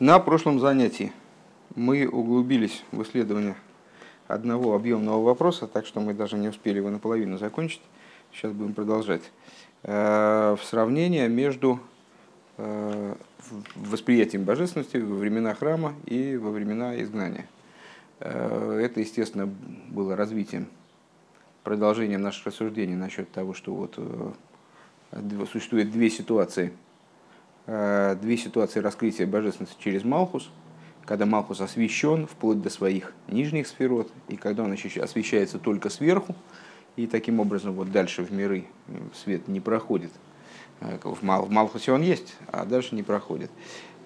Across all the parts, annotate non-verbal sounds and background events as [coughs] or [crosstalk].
На прошлом занятии мы углубились в исследование одного объемного вопроса, так что мы даже не успели его наполовину закончить. Сейчас будем продолжать. Э, в сравнение между э, восприятием божественности во времена храма и во времена изгнания. Э, это, естественно, было развитием, продолжением наших рассуждений насчет того, что вот существует две ситуации – две ситуации раскрытия божественности через Малхус, когда Малхус освещен вплоть до своих нижних сферот, и когда он освещается только сверху, и таким образом вот дальше в миры свет не проходит. Э, в Малхусе он есть, а дальше не проходит.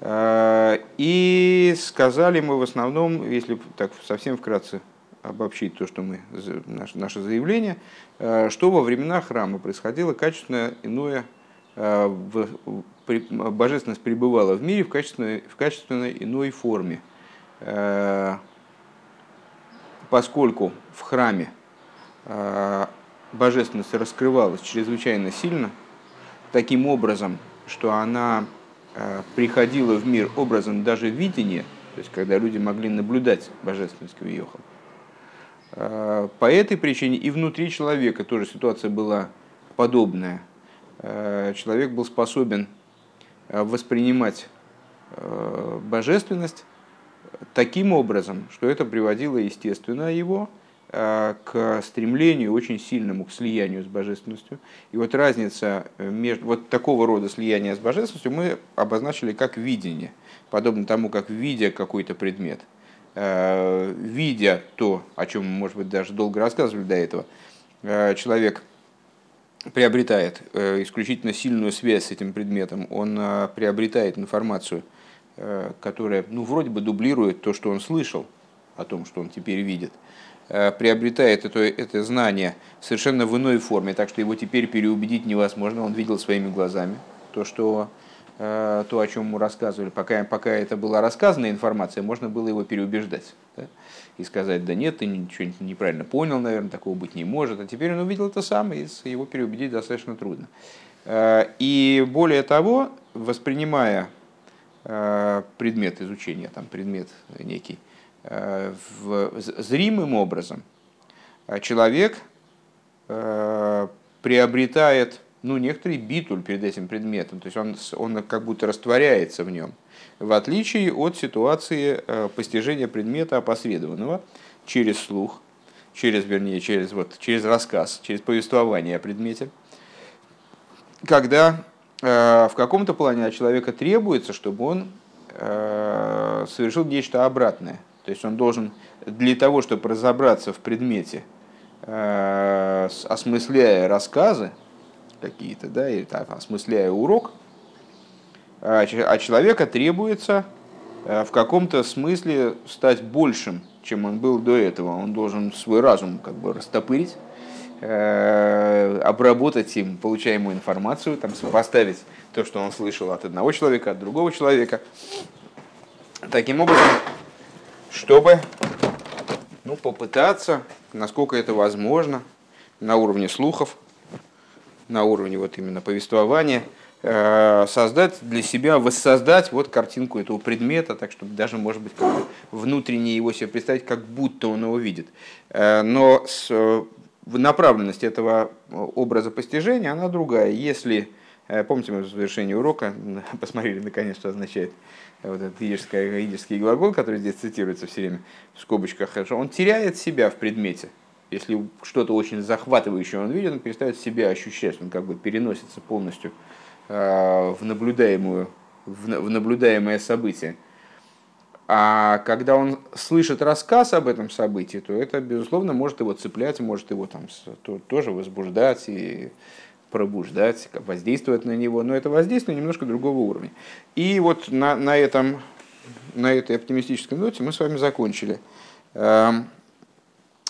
Э, и сказали мы в основном, если так совсем вкратце обобщить то, что мы, наше заявление, что во времена храма происходило качественно иное божественность пребывала в мире в качественной, в качественной иной форме. Э, поскольку в храме э, божественность раскрывалась чрезвычайно сильно, таким образом, что она э, приходила в мир образом даже видения, то есть когда люди могли наблюдать божественность Кавиохал. По этой причине и внутри человека тоже ситуация была подобная. Человек был способен воспринимать э, божественность таким образом, что это приводило, естественно, его э, к стремлению очень сильному к слиянию с божественностью. И вот разница между вот такого рода слияния с божественностью мы обозначили как видение, подобно тому, как видя какой-то предмет, видя то, о чем мы, может быть, даже долго рассказывали до этого, человек приобретает э, исключительно сильную связь с этим предметом, он э, приобретает информацию, э, которая ну, вроде бы дублирует то, что он слышал о том, что он теперь видит, приобретает это, это знание совершенно в иной форме, так что его теперь переубедить невозможно, он видел своими глазами то, что то, о чем ему рассказывали, пока, пока это была рассказанная информация, можно было его переубеждать. Да? И сказать, да нет, ты ничего неправильно понял, наверное, такого быть не может. А теперь он увидел это сам, и его переубедить достаточно трудно. Э, и более того, воспринимая э, предмет изучения, там предмет некий, э, в зримым образом, человек приобретает ну, некоторый битуль перед этим предметом, то есть он, он как будто растворяется в нем в отличие от ситуации э, постижения предмета опосредованного через слух, через, вернее, через, вот, через рассказ, через повествование о предмете, когда э, в каком-то плане от человека требуется, чтобы он э, совершил нечто обратное. То есть он должен для того, чтобы разобраться в предмете, осмысляя рассказы какие-то, да, или так, осмысляя урок, а, а человека требуется э, в каком-то смысле стать большим, чем он был до этого. Он должен свой разум как бы растопырить, э, обработать им получаемую информацию, там, сопоставить то, что он слышал от одного человека, от другого человека. Таким образом, чтобы ну, попытаться, насколько это возможно, на уровне слухов, на уровне вот именно повествования – создать для себя, воссоздать вот картинку этого предмета, так чтобы даже, может быть, как внутренне его себе представить, как будто он его видит. Э, но э, направленность этого образа постижения, она другая. Если, помните, мы в завершении урока [laughs] посмотрели, наконец, что означает вот этот идический, идический глагол, который здесь цитируется все время в скобочках, он теряет себя в предмете. Если что-то очень захватывающее он видит, он перестает себя ощущать, он как бы переносится полностью Э, в, наблюдаемую, в наблюдаемое событие. А когда он слышит рассказ об этом событии, то это, безусловно, может его цеплять, может его там тоже возбуждать и пробуждать, воздействовать на него, но это воздействие немножко другого уровня. И вот на, на, этом, на этой оптимистической ноте мы с вами закончили. Эм,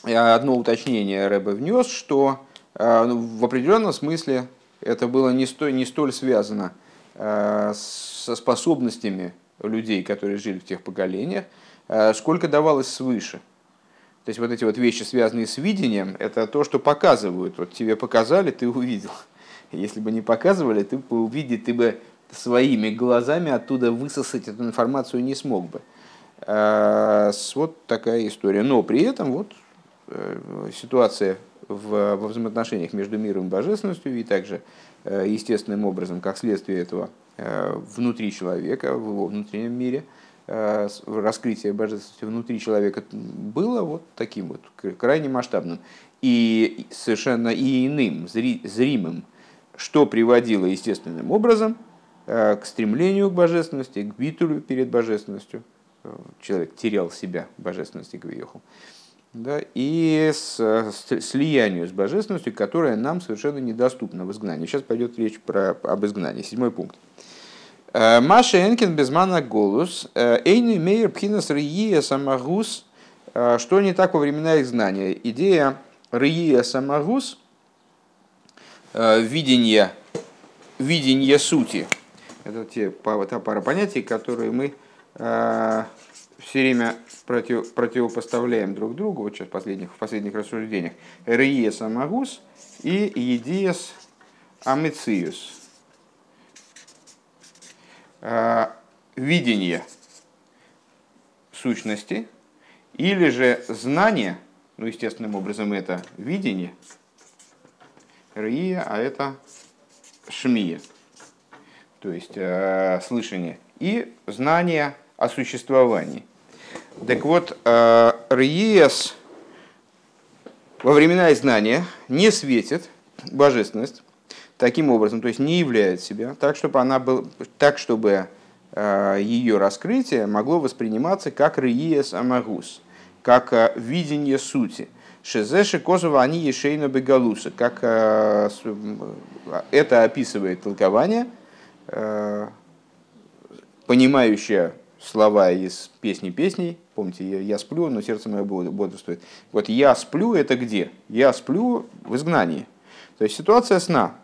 одно уточнение Рэбе внес, что э, ну, в определенном смысле это было не столь, не столь связано э, со способностями людей, которые жили в тех поколениях, э, сколько давалось свыше. То есть вот эти вот вещи, связанные с видением, это то, что показывают. Вот тебе показали, ты увидел. Если бы не показывали, ты бы увидел, ты бы своими глазами оттуда высосать эту информацию не смог бы. А, вот такая история. Но при этом вот э, ситуация в, во взаимоотношениях между миром и божественностью и также э, естественным образом, как следствие этого, э, внутри человека, в его внутреннем мире, раскрытие божественности внутри человека было вот таким вот крайне масштабным и совершенно и иным, зримым, что приводило естественным образом к стремлению к божественности, к битулю перед божественностью, человек терял себя божественности Гвиеху, да, и с, с, слиянию с божественностью, которая нам совершенно недоступна в изгнании. Сейчас пойдет речь про, об изгнании. Седьмой пункт. Э, Маша Энкин безмана голус, э, эйны мейер пхинас рия самагус, э, что не так во времена изгнания. Идея рия самагус, видение, видение сути. Это те, та пара понятий, которые мы все время против, противопоставляем друг другу, вот сейчас в последних, в последних рассуждениях, Риес Амагус и Едиес Амициус. Э, видение сущности или же знание, ну, естественным образом это видение, Рия, а это Шмия, то есть э, слышание, и знание о существовании. Так вот, э, Риес во времена изгнания не светит божественность таким образом, то есть не являет себя так, чтобы, она был, так, чтобы э, ее раскрытие могло восприниматься как Риес Амагус, как э, видение сути. Шезеши Козова они Ешейна Бегалуса, как это описывает толкование, понимающее слова из песни песней. Помните, я, я сплю, но сердце мое бодрствует. Вот я сплю это где? Я сплю в изгнании. То есть ситуация сна.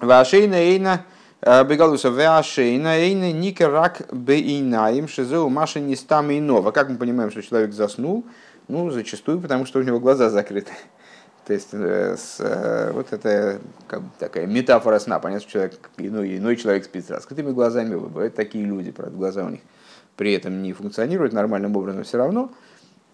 Вашейна эйна э, бегалуса вашейна эйна никерак бейнаим шизеу маша не стам иного. Как мы понимаем, что человек заснул? Ну, зачастую, потому что у него глаза закрыты. То есть э, с, э, вот это как такая метафора сна. Понятно, что человек, иной, иной человек спит с раскрытыми глазами, бывают такие люди, правда, глаза у них при этом не функционируют нормальным образом все равно,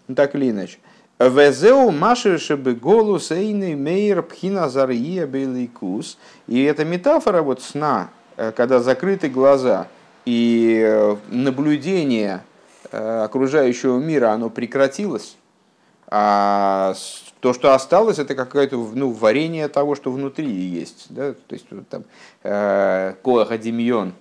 ну, так или иначе. Везеу маши шебы голу сейны мейер пхина зария беликус. И эта метафора вот сна, э, когда закрыты глаза и наблюдение окружающего мира, оно прекратилось, а то, что осталось, это какое-то ну, варение того, что внутри есть. Да? То есть там э, коаха демьон, э,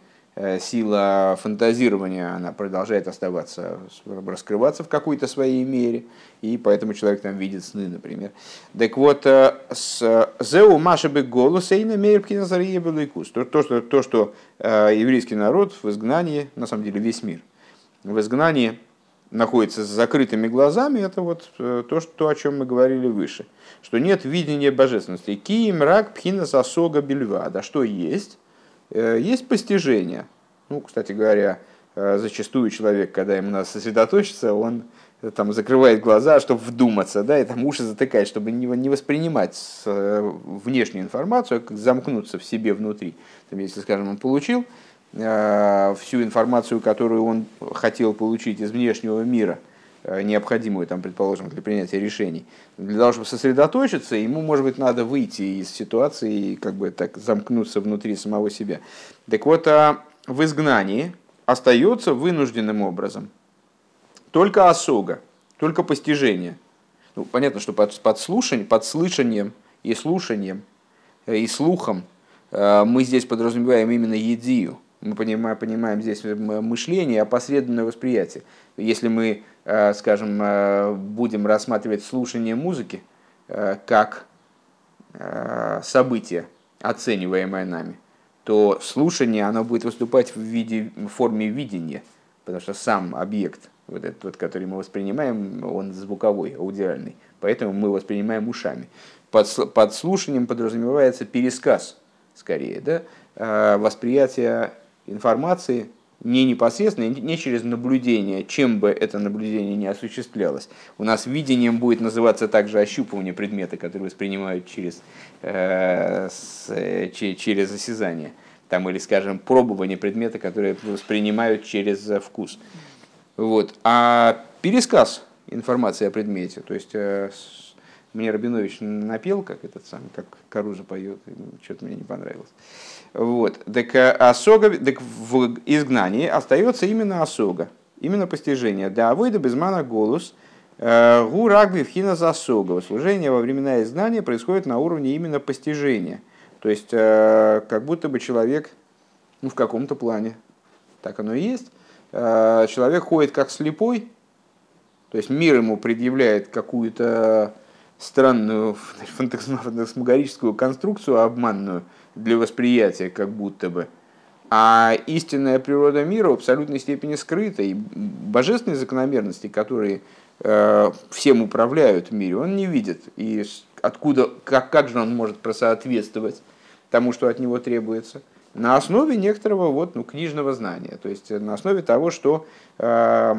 сила фантазирования, она продолжает оставаться, раскрываться в какой-то своей мере, и поэтому человек там видит сны, например. Так вот, э, с «Зеу машебе голос эйна мейрпкина зария то, то, что, то, что еврейский народ в изгнании, на самом деле весь мир, в изгнании – находится с закрытыми глазами, это вот э, то, что, то, о чем мы говорили выше. Что нет видения божественности. Киим рак пхина сосога бельва. Да что есть? Э, есть постижение. Ну, кстати говоря, э, зачастую человек, когда ему надо сосредоточиться, он там закрывает глаза, чтобы вдуматься, да, и там уши затыкает, чтобы не, воспринимать внешнюю информацию, а как замкнуться в себе внутри. Там, если, скажем, он получил Э, всю информацию, которую он хотел получить из внешнего мира, э, необходимую, там, предположим, для принятия решений. Для того, чтобы сосредоточиться, ему, может быть, надо выйти из ситуации и как бы так замкнуться внутри самого себя. Так вот, а в изгнании остается вынужденным образом только осога, только постижение. Ну, понятно, что под, под, слышанием и слушанием э, и слухом мы здесь подразумеваем именно едию – мы понимаем, понимаем здесь мышление, опосредованное восприятие. Если мы, э, скажем, э, будем рассматривать слушание музыки э, как событие, оцениваемое нами, то слушание оно будет выступать в, виде, в форме видения, потому что сам объект, вот этот, вот, который мы воспринимаем, он звуковой, аудиальный, поэтому мы воспринимаем ушами. Под, под слушанием подразумевается пересказ, скорее, да, восприятие информации не непосредственно, не через наблюдение, чем бы это наблюдение не осуществлялось. У нас видением будет называться также ощупывание предмета, который воспринимают через, э, с, через осязание. там, или, скажем, пробование предмета, которые воспринимают через вкус. Вот. А пересказ информации о предмете, то есть мне Рабинович напел, как этот сам, как Каруза поет, что-то мне не понравилось. Вот. Так, осога, так в изгнании остается именно осога, именно постижение. Да, выйда без мана голос, гу рагби вхина засога. Служение во времена изгнания происходит на уровне именно постижения. То есть, как будто бы человек ну, в каком-то плане, так оно и есть, человек ходит как слепой, то есть мир ему предъявляет какую-то странную [laughs] фантасмагорическую конструкцию обманную для восприятия, как будто бы. А истинная природа мира в абсолютной степени скрыта, и божественные закономерности, которые э, всем управляют в мире, он не видит. И откуда, как, как же он может просоответствовать тому, что от него требуется? На основе некоторого вот, ну, книжного знания, то есть на основе того, что э,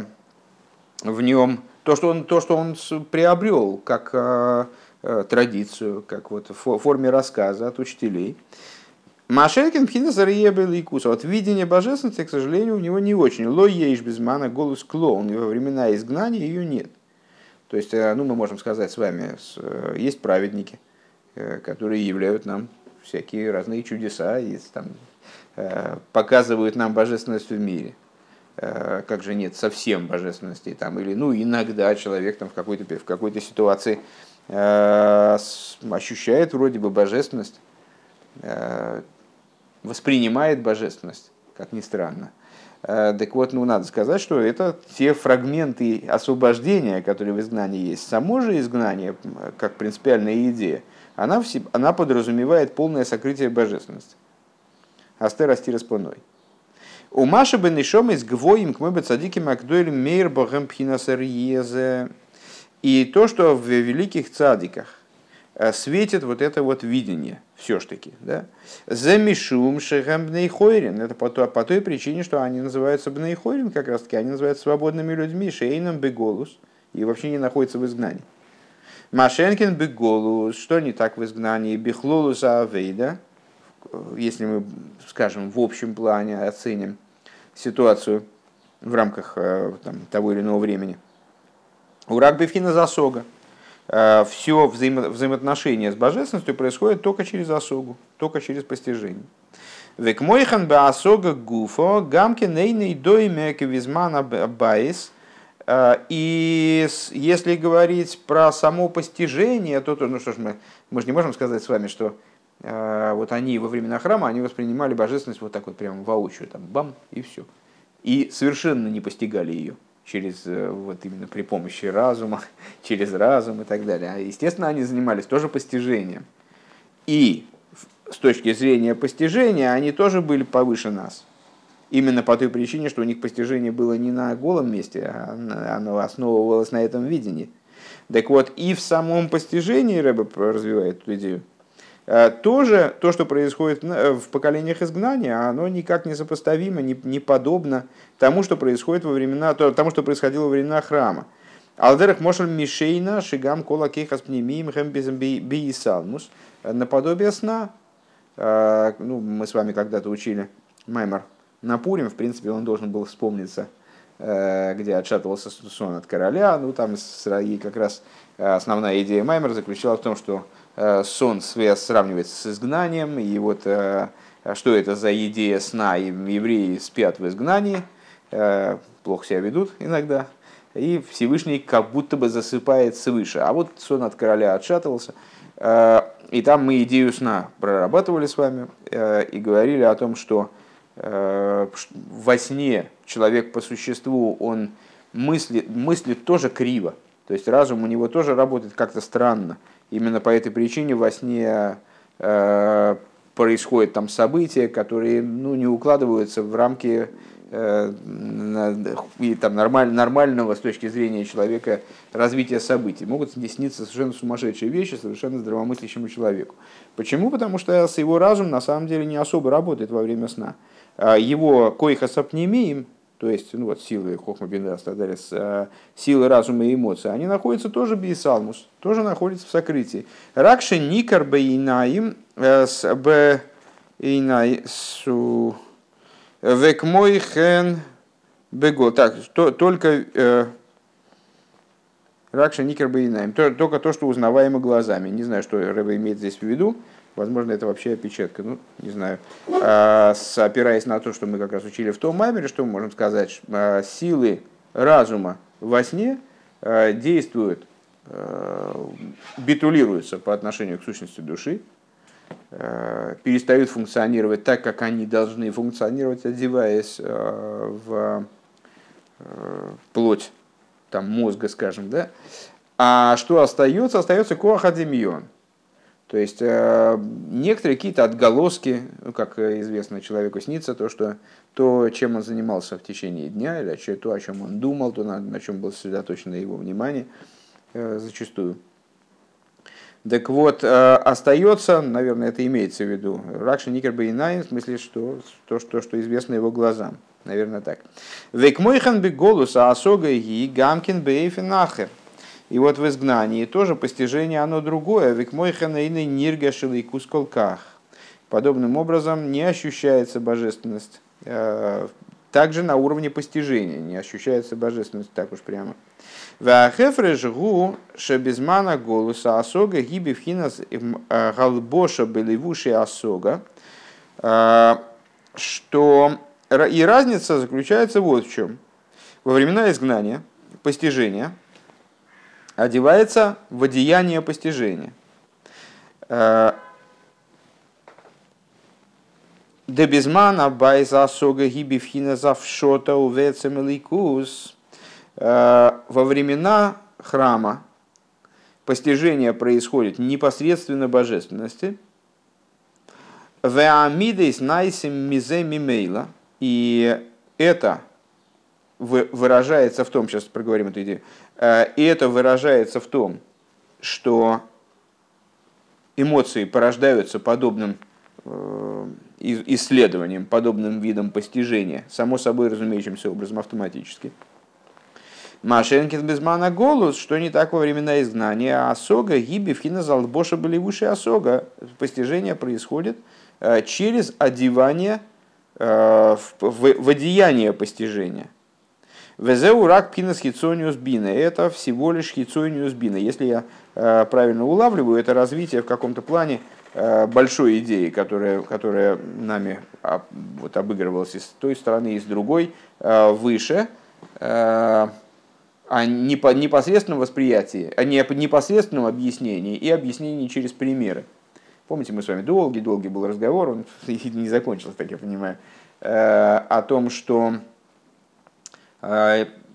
в нем то, что он, то, что он приобрел как э, э, традицию, как вот в форме рассказа от учителей. Машенкин пхинасар ебел и. Вот видение божественности, к сожалению, у него не очень. Ло ешь без мана голос клоун. Во времена изгнания ее нет. То есть, э, ну, мы можем сказать с вами, э, есть праведники, которые являют нам всякие разные чудеса, и там, показывают нам божественность в мире. Э, как же нет совсем божественности, там, или ну, иногда человек там, в, какой-то, в какой-то ситуации э, ощущает вроде бы божественность, э, воспринимает божественность, как ни странно. Так вот, ну, надо сказать, что это те фрагменты освобождения, которые в изгнании есть. Само же изгнание, как принципиальная идея, она, в себе, она подразумевает полное сокрытие божественности. Астер асти распланой. У Маши бен Ишом из Гвоим к мы цадики Макдуэль Мейр Богем Пхинасарьезе. И то, что в великих цадиках э, светит вот это вот видение, все ж таки, да, за Мишум Бнейхойрин, это по по той причине, что они называются Бнейхойрин, как раз таки, они называются свободными людьми, Шейном Беголус, и вообще не находятся в изгнании. Машенкин Беголус, что не так в изгнании, Бихлолуса Авейда, если мы, скажем, в общем плане оценим ситуацию в рамках э, там, того или иного времени. ורק בבחינת השגה. Э, Все взаимо взаимоотношения с божественностью происходит только через осогу, только через постижение. וכמו כן בהשגה גופא גם כן אינו דומה לזמן הבית. Э, и если говорить про само постижение, то, то ну что ж мы, мы же не можем сказать с вами, что Э, вот они во времена храма, они воспринимали божественность вот так вот прямо воочию, там бам, и все. И совершенно не постигали ее через э, вот именно при помощи разума, [laughs] через разум и так далее. А естественно, они занимались тоже постижением. И с точки зрения постижения они тоже были повыше нас. Именно по той причине, что у них постижение было не на голом месте, а оно основывалось на этом видении. Так вот, и в самом постижении Рэбе развивает эту идею, тоже то, что происходит э, в поколениях изгнания, оно никак не сопоставимо, не, не подобно тому, что происходит во времена, тому, что происходило во времена храма. Алдерах мошель мишейна шигам кола кейхас пнемиим хэмбизм биисалмус. Наподобие сна. Э, ну, мы с вами когда-то учили Маймар на Пурим, в принципе, он должен был вспомниться, где отшатывался сон от короля. Ну, там как раз основная идея Маймера заключалась в том, что Э, сон сравнивается с изгнанием, и вот э, что это за идея сна, евреи спят в изгнании, э, плохо себя ведут иногда, и Всевышний как будто бы засыпает свыше. А вот сон от короля отшатывался, и там мы идею сна прорабатывали с вами и говорили о том, что во сне человек по существу, он мыслит, мыслит тоже криво, то есть разум у него тоже работает как-то странно. Именно по этой причине во сне э, происходят там события, которые ну, не укладываются в рамки э, и, там, нормаль, нормального с точки зрения человека развития событий. Могут сниться совершенно сумасшедшие вещи совершенно здравомыслящему человеку. Почему? Потому что его разум на самом деле не особо работает во время сна. А его коих осапнемием, то есть ну, вот, силы Хохма Бинас, так далее, с, силы разума и эмоций, они находятся тоже бисалмус, тоже находятся в сокрытии. Ракша никар бейнаим э, с б И на су... Век мой хен бего. Так, то, только э, Ракша Никер Бейнаем. Только то, что узнаваемо глазами. Не знаю, что Рэба имеет здесь в виду. Возможно, это вообще опечатка. Ну, не знаю. А, опираясь на то, что мы как раз учили в том маймере, что мы можем сказать, а, силы разума во сне а, действуют, а, битулируются по отношению к сущности души, а, перестают функционировать так, как они должны функционировать, одеваясь а, в плоть там, мозга, скажем, да, а что остается? Остается коахадемион. То есть э, некоторые какие-то отголоски, ну, как известно человеку снится, то, что то, чем он занимался в течение дня, или то, о чем он думал, то, на, на чем было сосредоточено его внимание, э, зачастую. Так вот, э, остается, наверное, это имеется в виду, Ракша Никер Бейнайн, в смысле, что то, что, что известно его глазам. Наверное, так. Векмойхан голуса асога и гамкин бейфенахер. И вот в изгнании тоже постижение оно другое. Векмойхан и ниргашил и кусколках. Подобным образом не ощущается божественность. Э, также на уровне постижения не ощущается божественность так уж прямо. Вахефре жгу шебезмана голоса асога гиби вхинас э, галбоша беливуши асога. Э, что и разница заключается вот в чем. Во времена изгнания, постижения, одевается в одеяние постижения. Э, Дебизмана байза сога гибивхина завшота увецемеликус. Э, во времена храма постижение происходит непосредственно божественности. Веамидейс найсим мизе мимейла – и это выражается в том, сейчас проговорим эту идею, э, и это выражается в том, что эмоции порождаются подобным э, исследованием, подобным видом постижения, само собой разумеющимся образом автоматически. Машенкин безмана голос, что не так во времена изгнания, а осога, гиби, вхина залбоша были выше осога. Постижение происходит э, через одевание в, в, в одеяние постижения. Везеу рак пинас хитсониус бина. Это всего лишь хитсониус бина. Если я э, правильно улавливаю, это развитие в каком-то плане э, большой идеи, которая, которая нами вот, обыгрывалась и с той стороны, и с другой, выше, о непосредственном восприятии, о непосредственном объяснении и объяснении через примеры. Помните, мы с вами долгий-долгий был разговор, он [laughs] не закончился, так я понимаю, э, о том, что э,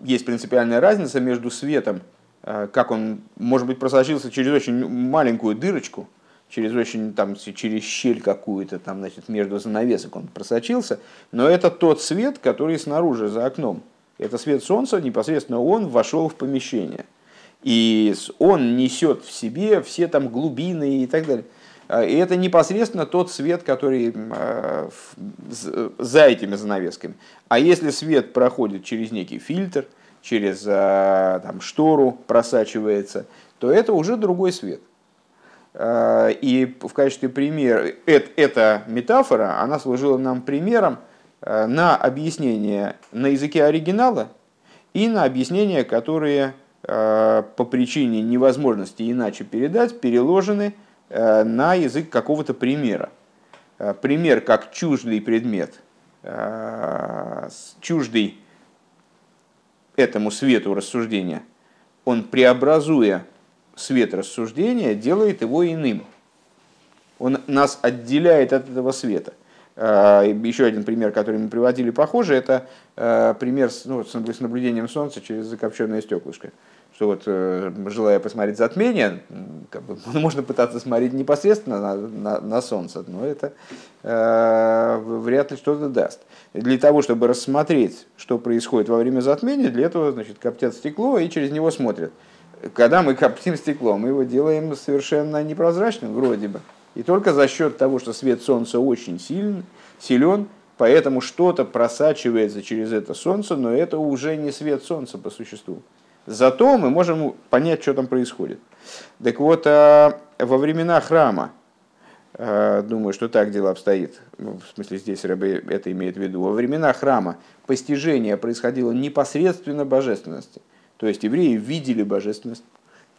есть принципиальная разница между светом, э, как он, может быть, просочился через очень маленькую дырочку, через очень там через щель какую-то там значит между занавесок он просочился но это тот свет который снаружи за окном. Это свет солнца непосредственно он вошел в помещение. И он несет в себе все там глубины и так далее. а, и это непосредственно тот свет, который а, за этими занавесками. А если свет проходит через некий фильтр, через а, там, штору просачивается, то это уже другой свет. И в качестве примера, эта метафора, она служила нам примером на объяснение на языке оригинала и на объяснения, которые по причине невозможности иначе передать, переложены – Э, на язык какого-то примера. Э, пример как чуждый предмет, э, чуждый этому свету рассуждения, он преобразуя свет рассуждения, делает его иным. Он нас отделяет от этого света. Еще один пример, который мы приводили похоже, это пример ну, с наблюдением Солнца через закопченное стеклышко что вот э, желая посмотреть затмение, как бы, [laughs] можно пытаться смотреть непосредственно на, на, на Солнце, но это э, вряд ли что-то даст. Для того, чтобы рассмотреть, что происходит во время затмения, для этого значит, коптят стекло и через него смотрят. Когда мы [laughs] коптим стекло, мы его делаем совершенно непрозрачным вроде бы. И только за счет того, что свет Солнца очень силен, силен, поэтому что-то просачивается через это Солнце, но это уже не свет Солнца по существу. Зато мы можем понять, что там происходит. Так вот, а, во времена храма думаю, что так дело обстоит. Ну, в смысле, здесь Рэбе это имеет в виду. Во времена храма постижение происходило непосредственно божественности. То есть евреи видели божественность.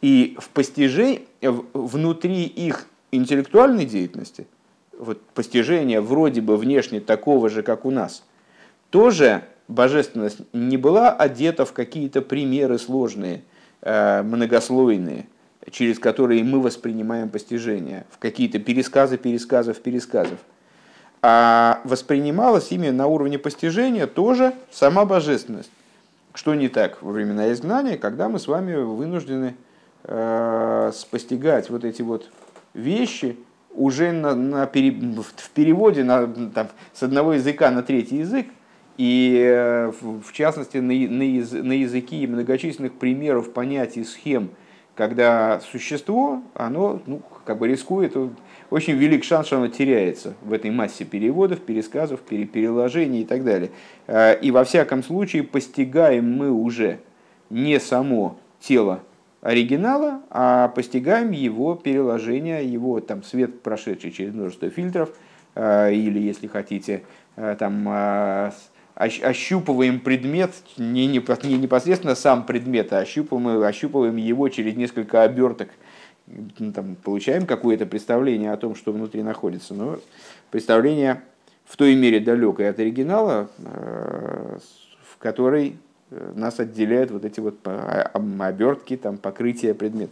И в постижении, внутри их интеллектуальной деятельности, вот постижение вроде бы внешне такого же, как у нас, тоже божественность не была одета в какие-то примеры сложные, э, многослойные, через которые мы воспринимаем постижение, в какие-то пересказы пересказов пересказов. А воспринималась именно на уровне постижения тоже сама божественность. Что не так во времена изгнания, когда мы с вами вынуждены э, постигать вот эти вот вещи уже на, на пере, в переводе на, там, с одного языка на третий язык, и э, в частности на, на, яз, на языке многочисленных примеров, понятий, схем, когда существо, оно ну, как бы рискует, очень велик шанс, что оно теряется в этой массе переводов, пересказов, переложений и так далее. Э, и во всяком случае постигаем мы уже не само тело оригинала, а постигаем его переложение, его там свет, прошедший через множество фильтров, э, или, если хотите, там ощупываем предмет, не, непосредственно сам предмет, а ощупываем, ощупываем его через несколько оберток, ну, там, получаем какое-то представление о том, что внутри находится. Но представление в той мере далекое от оригинала, э, в которой э, нас отделяют вот эти вот обертки, там, покрытия предмета.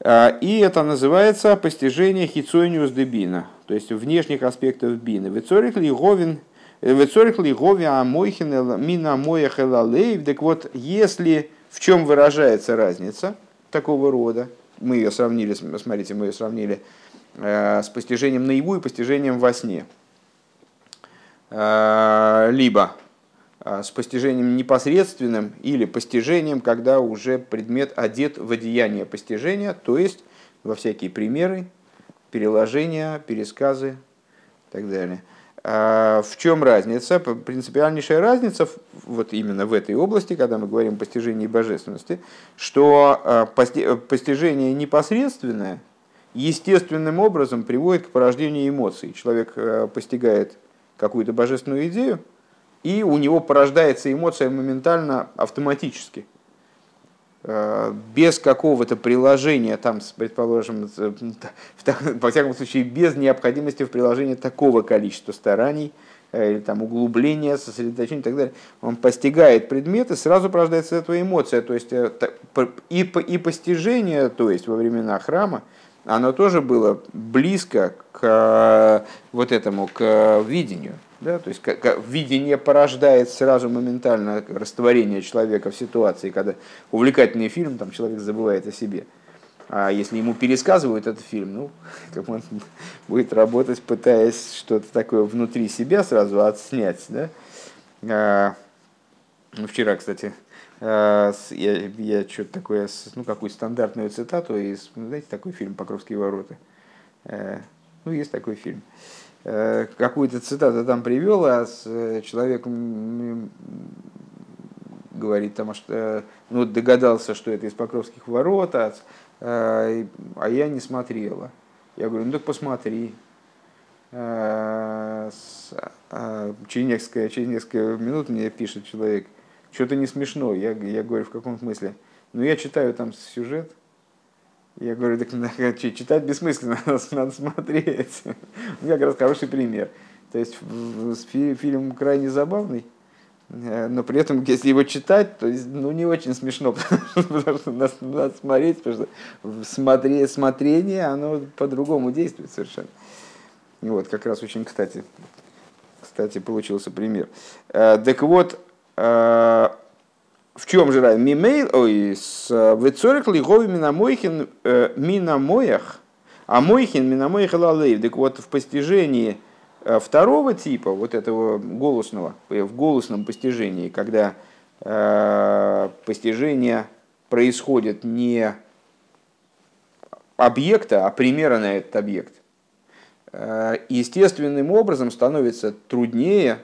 А, и это называется постижение хицониус де бина, то есть внешних аспектов бина. Вецорих ли говин Элалейв. Так вот, если в чем выражается разница такого рода, мы ее сравнили, смотрите, мы ее сравнили э, с постижением наяву и постижением во сне. Э, либо э, с постижением непосредственным или постижением, когда уже предмет одет в одеяние постижения, то есть во всякие примеры, переложения, пересказы и так далее. А, в чем разница? Принципиальнейшая разница вот именно в этой области, когда мы говорим о постижении божественности, что а, постижение непосредственное естественным образом приводит к порождению эмоций. Человек а, постигает какую-то божественную идею, и у него порождается эмоция моментально, автоматически – без какого-то приложения, там, предположим, [laughs] во всяком случае, без необходимости в приложении такого количества стараний, э, или там углубления, сосредоточения и так далее, он постигает предметы, сразу порождается эта эмоция, то есть э, и, и постижение, то есть во времена храма, оно тоже было близко к вот этому, к видению. Да, то есть как, видение порождает сразу моментально растворение человека в ситуации, когда увлекательный фильм, там человек забывает о себе. А если ему пересказывают этот фильм, ну, [laughs] он будет работать, пытаясь что-то такое внутри себя сразу отснять. Да? А, ну, вчера, кстати, я, я что-то такое, ну, какую стандартную цитату из, знаете, такой фильм «Покровские ворота». А, ну, есть такой фильм. Э, какую-то цитату там привел, а э, человек говорит, там, что, ну, догадался, что это из Покровских ворот, а, э, а я не смотрела. Я говорю, ну так посмотри. А, через несколько, через несколько минут мне пишет человек, что-то не смешно. Я, я говорю, в каком смысле? Ну, я читаю там сюжет, я говорю, так [laughs] читать бессмысленно, [laughs] надо смотреть. У меня как раз хороший пример. То есть фильм крайне забавный, э, но при этом, если его читать, то ну, не очень смешно, [laughs] потому что надо, надо смотреть, потому что смотреть, смотрение, оно по-другому действует совершенно. И вот, как раз очень кстати, кстати, получился пример. Э, так вот, в чем же разница? Мимейл, ой, с вецорик лигови минамойхин э, минамоях, а мойхин минамоих лалейв. Так вот, в постижении э, второго типа, вот этого голосного, э, в голосном постижении, когда э, постижение происходит не объекта, а примера на этот объект, естественным образом становится труднее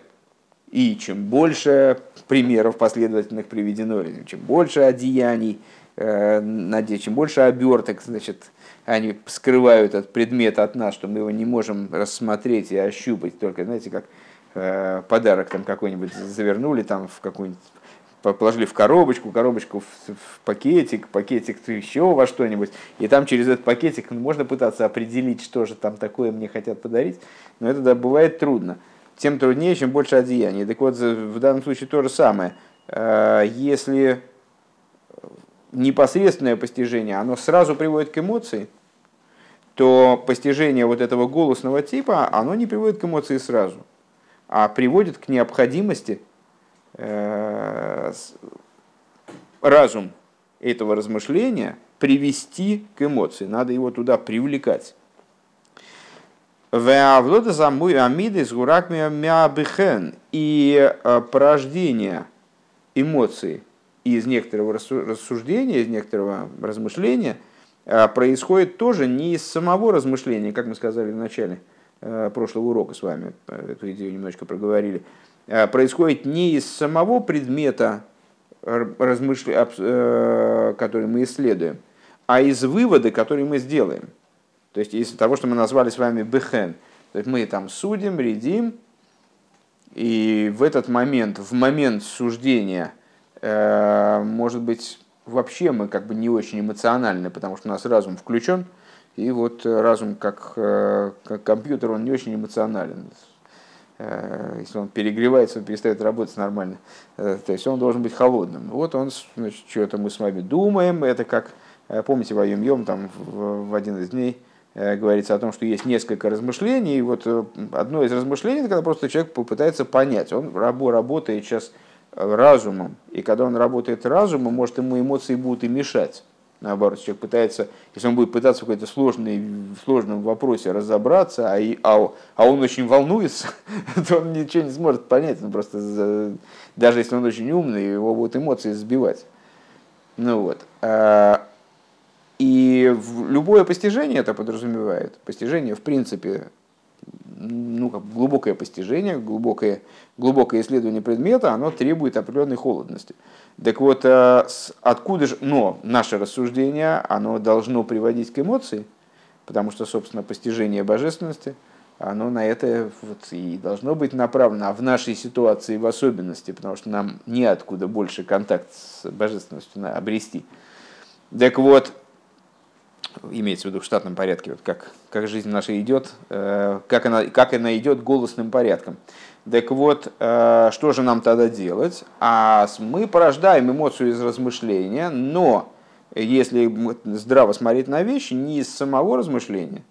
и чем больше примеров последовательных приведено, чем больше одеяний, надеть, чем больше оберток, значит, они скрывают этот предмет от нас, что мы его не можем рассмотреть и ощупать, только, знаете, как подарок там какой-нибудь завернули там в какую-нибудь положили в коробочку, коробочку в, в пакетик, пакетик еще во что-нибудь, и там через этот пакетик можно пытаться определить, что же там такое мне хотят подарить, но это да, бывает трудно. Тем труднее, чем больше одеяний. Так вот, в данном случае то же самое. Э, если непосредственное постижение, оно сразу приводит к эмоции, то постижение вот этого голосного типа, оно не приводит к эмоции сразу, а приводит к необходимости – Э, разум этого размышления привести к эмоции. Надо его туда привлекать. И э, порождение эмоций из некоторого рассуждения, из некоторого размышления э, происходит тоже не из самого размышления, как мы сказали в начале прошлого урока с вами, эту идею немножко проговорили, Э, происходит не из самого предмета, размышля... Э, который мы исследуем, а из вывода, который мы сделаем. То есть из того, что мы назвали с вами бехен. То есть мы там судим, редим, и в этот момент, в момент суждения, э, может быть, вообще мы как бы не очень эмоциональны, потому что у нас разум включен, и вот разум как, как компьютер, он не очень эмоционален. Э, если он перегревается, он перестает работать нормально. Э, то есть он должен быть холодным. Вот он, значит, что-то мы с вами думаем. Это как, э, помните, в Айом там в, в один из дней говорится о том, что есть несколько размышлений. И вот одно из размышлений, это когда просто человек попытается понять. Он работает сейчас разумом. И когда он работает разумом, может, ему эмоции будут и мешать. Наоборот, человек пытается, если он будет пытаться в какой-то сложной, сложном вопросе разобраться, а, и, а, а он очень волнуется, [laughs] то он ничего не сможет понять. Он просто, даже если он очень умный, его будут эмоции сбивать. Ну вот. И любое постижение это подразумевает. Постижение, в принципе, ну, как глубокое постижение, глубокое, глубокое исследование предмета, оно требует определенной холодности. Так вот, э, откуда же... Но наше рассуждение, оно должно приводить к эмоции, потому что, собственно, постижение божественности, оно на это вот и должно быть направлено, а в нашей ситуации в особенности, потому что нам неоткуда больше контакт с божественностью обрести. Так вот, имеется в виду в штатном порядке, вот как, как жизнь наша идет, э, как она, как она идет голосным порядком. Так вот, э, что же нам тогда делать? А мы порождаем эмоцию из размышления, но если здраво смотреть на вещи, не из самого размышления,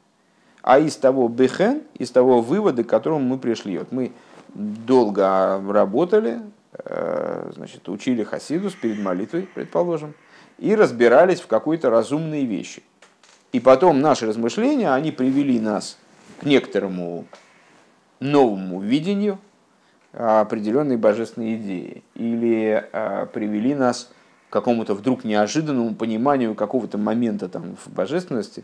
а из того бехен, из того вывода, к которому мы пришли. Вот мы долго работали, э, значит, учили хасидус перед молитвой, предположим, и разбирались в какой-то разумной вещи. И потом наши размышления, они привели нас к некоторому новому видению определенной божественной идеи. Или а, привели нас к какому-то вдруг неожиданному пониманию какого-то момента там, в божественности,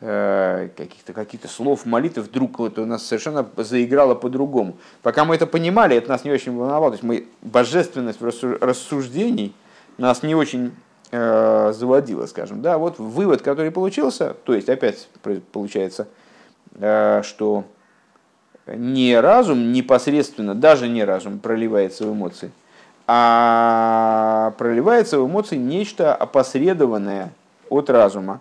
э, каких-то каких слов молитвы, вдруг это у нас совершенно заиграло по-другому. Пока мы это понимали, это нас не очень волновало. То есть мы божественность рассуждений нас не очень заводила, скажем. Да, вот вывод, который получился, то есть опять получается, э, что не разум непосредственно, даже не разум проливается в эмоции, а проливается в эмоции нечто опосредованное от разума,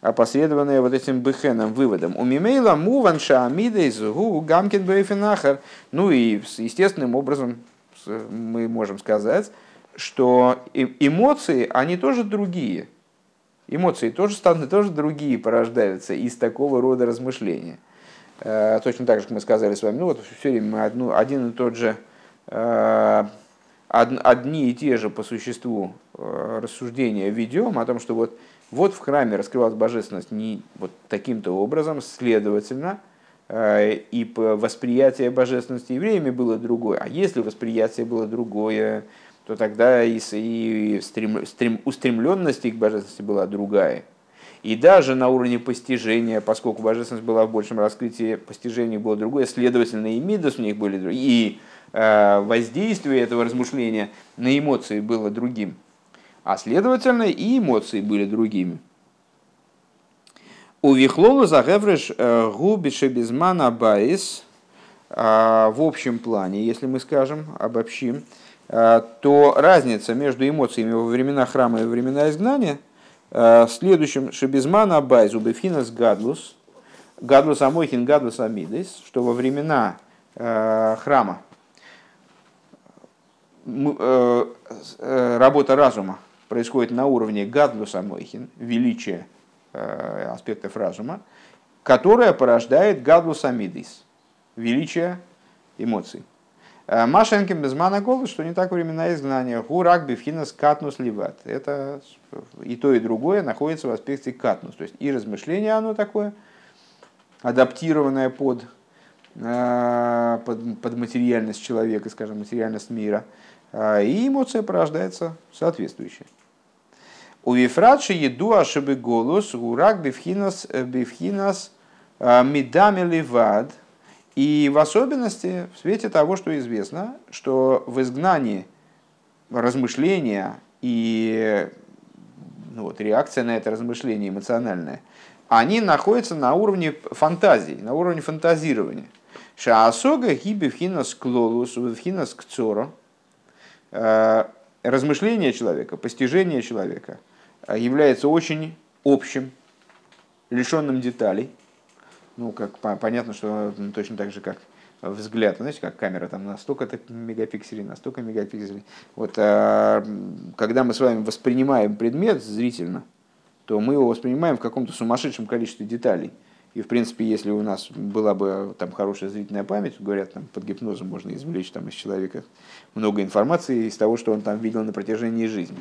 опосредованное вот этим бехеном, выводом. У мимейла муванша амидейс гу гамкин бейфенахар. Ну и естественным образом мы можем сказать, что эмоции, они тоже другие. Эмоции тоже, тоже другие порождаются из такого рода размышления. Э, точно так же, как мы сказали с вами, ну вот все время мы одну, один и тот же, э, одни и те же по существу э, рассуждения ведем о том, что вот, вот в храме раскрывалась божественность не вот таким-то образом, следовательно, и восприятие божественности евреями было другое. А если восприятие было другое, то тогда и, и стрем, стрем, устремленность к божественности была другая. И даже на уровне постижения, поскольку божественность была в большем раскрытии, постижение было другое, следовательно, и мидос у них были другие, и э, воздействие этого размышления на эмоции было другим. А следовательно, и эмоции были другими. ובכללות ההפרש э, הוא שבזמן הבית а, в общем плане, если мы скажем, обобщим, то разница между эмоциями во времена храма и во времена изгнания а, следующим שבזמן הבית הוא בבחינת גדלות, גדלות המוחין, גדלות המידות, что во времена храма работа разума происходит на уровне Гадлус Амойхин, величия Э, аспектов разума, которая порождает гадлус амидис, величие эмоций. Э, Машенкин без мана голос, что не так времена изгнания. Гурак бифхинас катнус ливат. Это и то, и другое находится в аспекте катнус. То есть и размышление оно такое, адаптированное под, э, под, под материальность человека, скажем, материальность мира. И эмоция порождается соответствующая. У Вифрадши еду ашебы голос, урак бифхинас, э, бифхинас э, медами ливад. И в особенности в свете того, что известно, что в изгнании размышления и ну вот, реакция на это размышление эмоциональная, они находятся на уровне фантазии, на уровне фантазирования. Шаасога гибевхинас клолус, вевхинас кцоро. Э, размышление человека, постижение человека – является очень общим, лишенным деталей. Ну, как понятно, что ну, точно так же, как взгляд, знаете, как камера там на столько-то мегапикселей, на столько мегапикселей. Вот, а, когда мы с вами воспринимаем предмет зрительно, то мы его воспринимаем в каком-то сумасшедшем количестве деталей. И, в принципе, если у нас была бы там хорошая зрительная память, говорят, там, под гипнозом можно извлечь там, из человека много информации из того, что он там видел на протяжении жизни.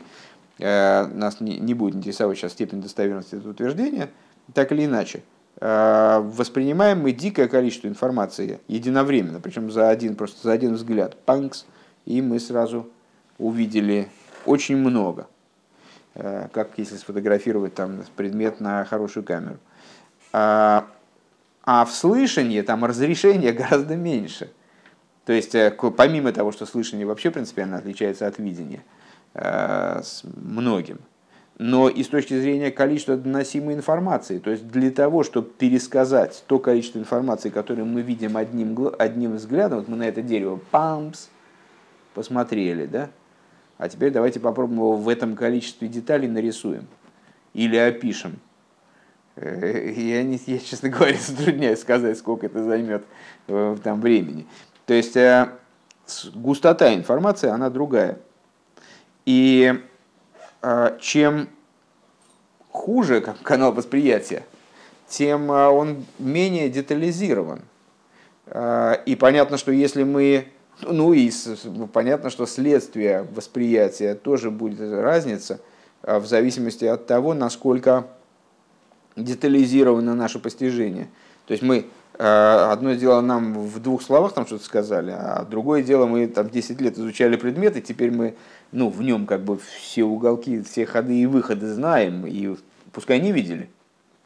Э, нас не, не будет интересовать сейчас степень достоверности этого утверждения, так или иначе, воспринимаем мы дикое количество информации единовременно, причем за один, просто за один взгляд, панкс, и мы сразу увидели очень много, э, как если сфотографировать там предмет на хорошую камеру. А, а в слышании там разрешение [laughs] гораздо меньше. То есть, помимо того, что слышание вообще принципиально отличается от видения – Э, с многим. Но и с точки зрения количества доносимой информации, то есть для того, чтобы пересказать то количество информации, которое мы видим одним, одним взглядом, вот мы на это дерево памс, посмотрели, да? А теперь давайте попробуем его в этом количестве деталей нарисуем или опишем. Э, я, не, я честно говоря, затрудняюсь сказать, сколько это займет э, там, времени. То есть густота информации, она другая. И чем хуже канал восприятия, тем а, он менее детализирован. А, и понятно, что если мы... Ну и понятно, что следствие восприятия тоже будет разница в зависимости от того, насколько детализировано наше постижение. То есть мы одно дело нам в двух словах там что-то сказали, а другое дело мы там 10 лет изучали предметы, теперь мы ну, в нем как бы все уголки, все ходы и выходы знаем, и пускай не видели,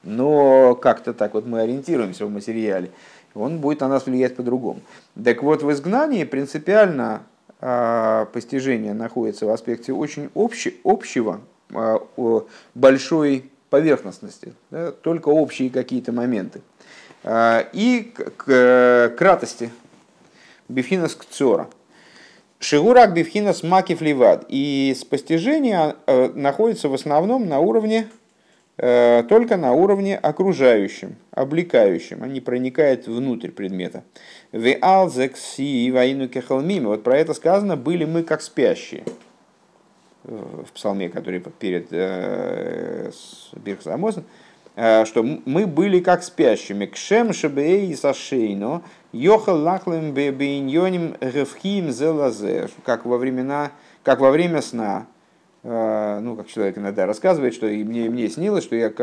но как-то так вот мы ориентируемся в материале, он будет на нас влиять по-другому. Так вот, в изгнании принципиально э, постижение находится в аспекте очень общи, общего, э, большой поверхностности, да, только общие какие-то моменты. Э, и к, к кратости, бифинас кцора – Шигурак бифхинас макив ливад. И постижение э, находится в основном на уровне, э, только на уровне окружающем, облекающем, не проникает внутрь предмета. В алзекси ваину кехалмим. Вот про это сказано, были мы как спящие. В псалме, который перед э, Бирхсамосом, э, что мы были как спящими. Кшем шебей сашейно Йохал лахлем бейньоним гевхим зелазе, как во времена, как во время сна, э, ну, как человек иногда рассказывает, что и мне, мне снилось, что я,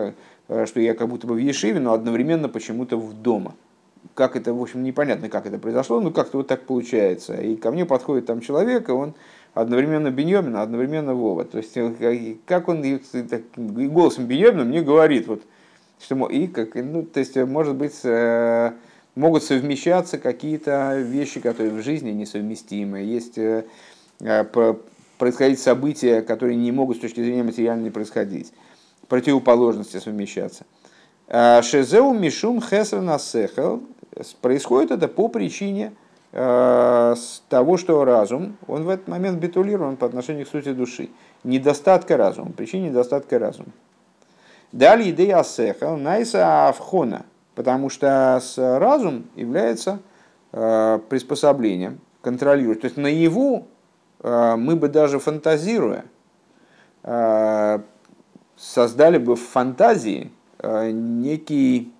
э, что я как будто бы в Ешиве, но одновременно почему-то в дома. Как это, в общем, непонятно, как это произошло, но как-то вот так получается. И ко мне подходит там человек, и он одновременно Беньомин, одновременно Вова. То есть, э, как он и голосом Беньомина мне говорит, вот, что, и как, ну, то есть, может быть, могут совмещаться какие-то вещи, которые в жизни несовместимы. Есть э, э, происходить события, которые не могут с точки зрения материальной происходить, противоположности совмещаться. А, Шезеу Мишум Хесер Насехал происходит это по причине э, того, что разум, он в этот момент битулирован по отношению к сути души. Недостатка разума, причине недостатка разума. Далее идея Асеха, Найса Авхона, потому что с разум является э, приспособлением, контролирует. То есть наяву э, мы бы даже фантазируя, создали бы в фантазии некий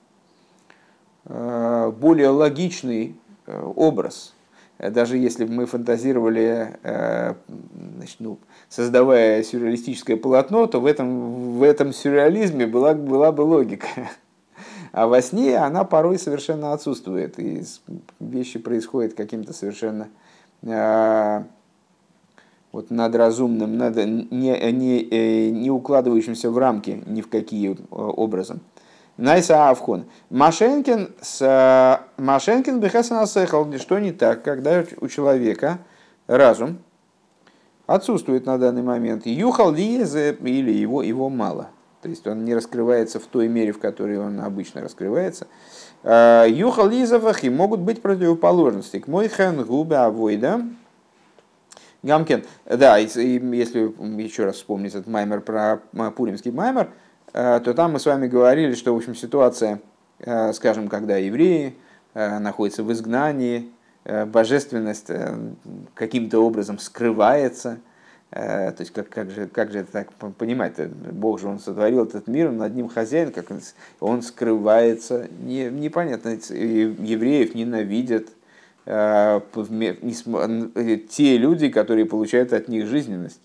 более логичный образ. Даже если бы мы фантазировали, значит, ну, создавая сюрреалистическое полотно, то в этом, в этом сюрреализме была, была бы логика. [laughs] А во сне она порой совершенно отсутствует, и вещи происходят каким-то совершенно вот надразумным, над, не, не, не укладывающимся в рамки ни в какие образом. Найса Авхон. Машенкин с Машенкин Бехасан Асехал. Что не так, когда у человека разум отсутствует на данный момент. Юхал Лиезе или его, его мало. То есть он не раскрывается в той мере, в которой он обычно раскрывается. А, Юхал Лизовах и могут быть противоположности. К мой хэн губе авойда. Гамкен, да, если еще раз вспомнить этот маймер про пуримский маймер, Э, то там мы с вами говорили, что в общем, ситуация, э, скажем, когда евреи э, находятся в изгнании, божественность каким-то образом скрывается. То есть как, как, же, как же это так понимать? Бог же он сотворил этот мир, он над ним хозяин, как он, он скрывается. Не, непонятно, евреев ненавидят те люди, которые получают от них жизненность.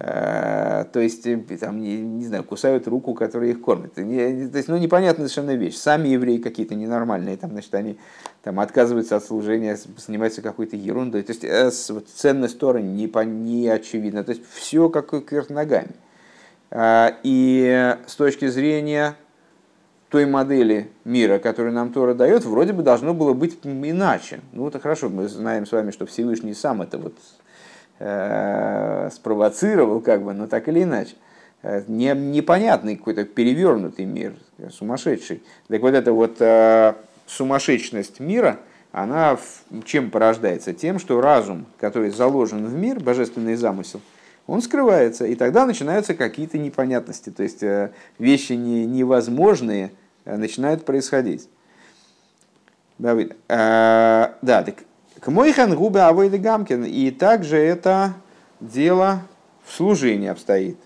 Э, то есть, э, там, не, не знаю, кусают руку, которая их кормит. то есть, ну, непонятная совершенно вещь. Сами евреи какие-то ненормальные, там, значит, они там, отказываются от служения, занимаются какой-то ерундой. То есть, э, вот, ценность стороны не, по, не очевидна. То есть, все как кверх ногами. И с точки зрения той модели мира, которую нам Тора дает, вроде бы должно было быть иначе. Ну, это хорошо, мы знаем с вами, что Всевышний сам это вот спровоцировал, как бы, но так или иначе. Э, не, непонятный какой-то перевернутый мир, сумасшедший. Так вот эта вот э, сумасшедшность мира, она чем порождается? Тем, что разум, который заложен в мир, божественный замысел, он скрывается, и тогда начинаются какие-то непонятности, то есть э, вещи не, невозможные э, начинают происходить. Давид. Э, да, так к мойхан губе авойды гамкин. И также это дело в служении обстоит.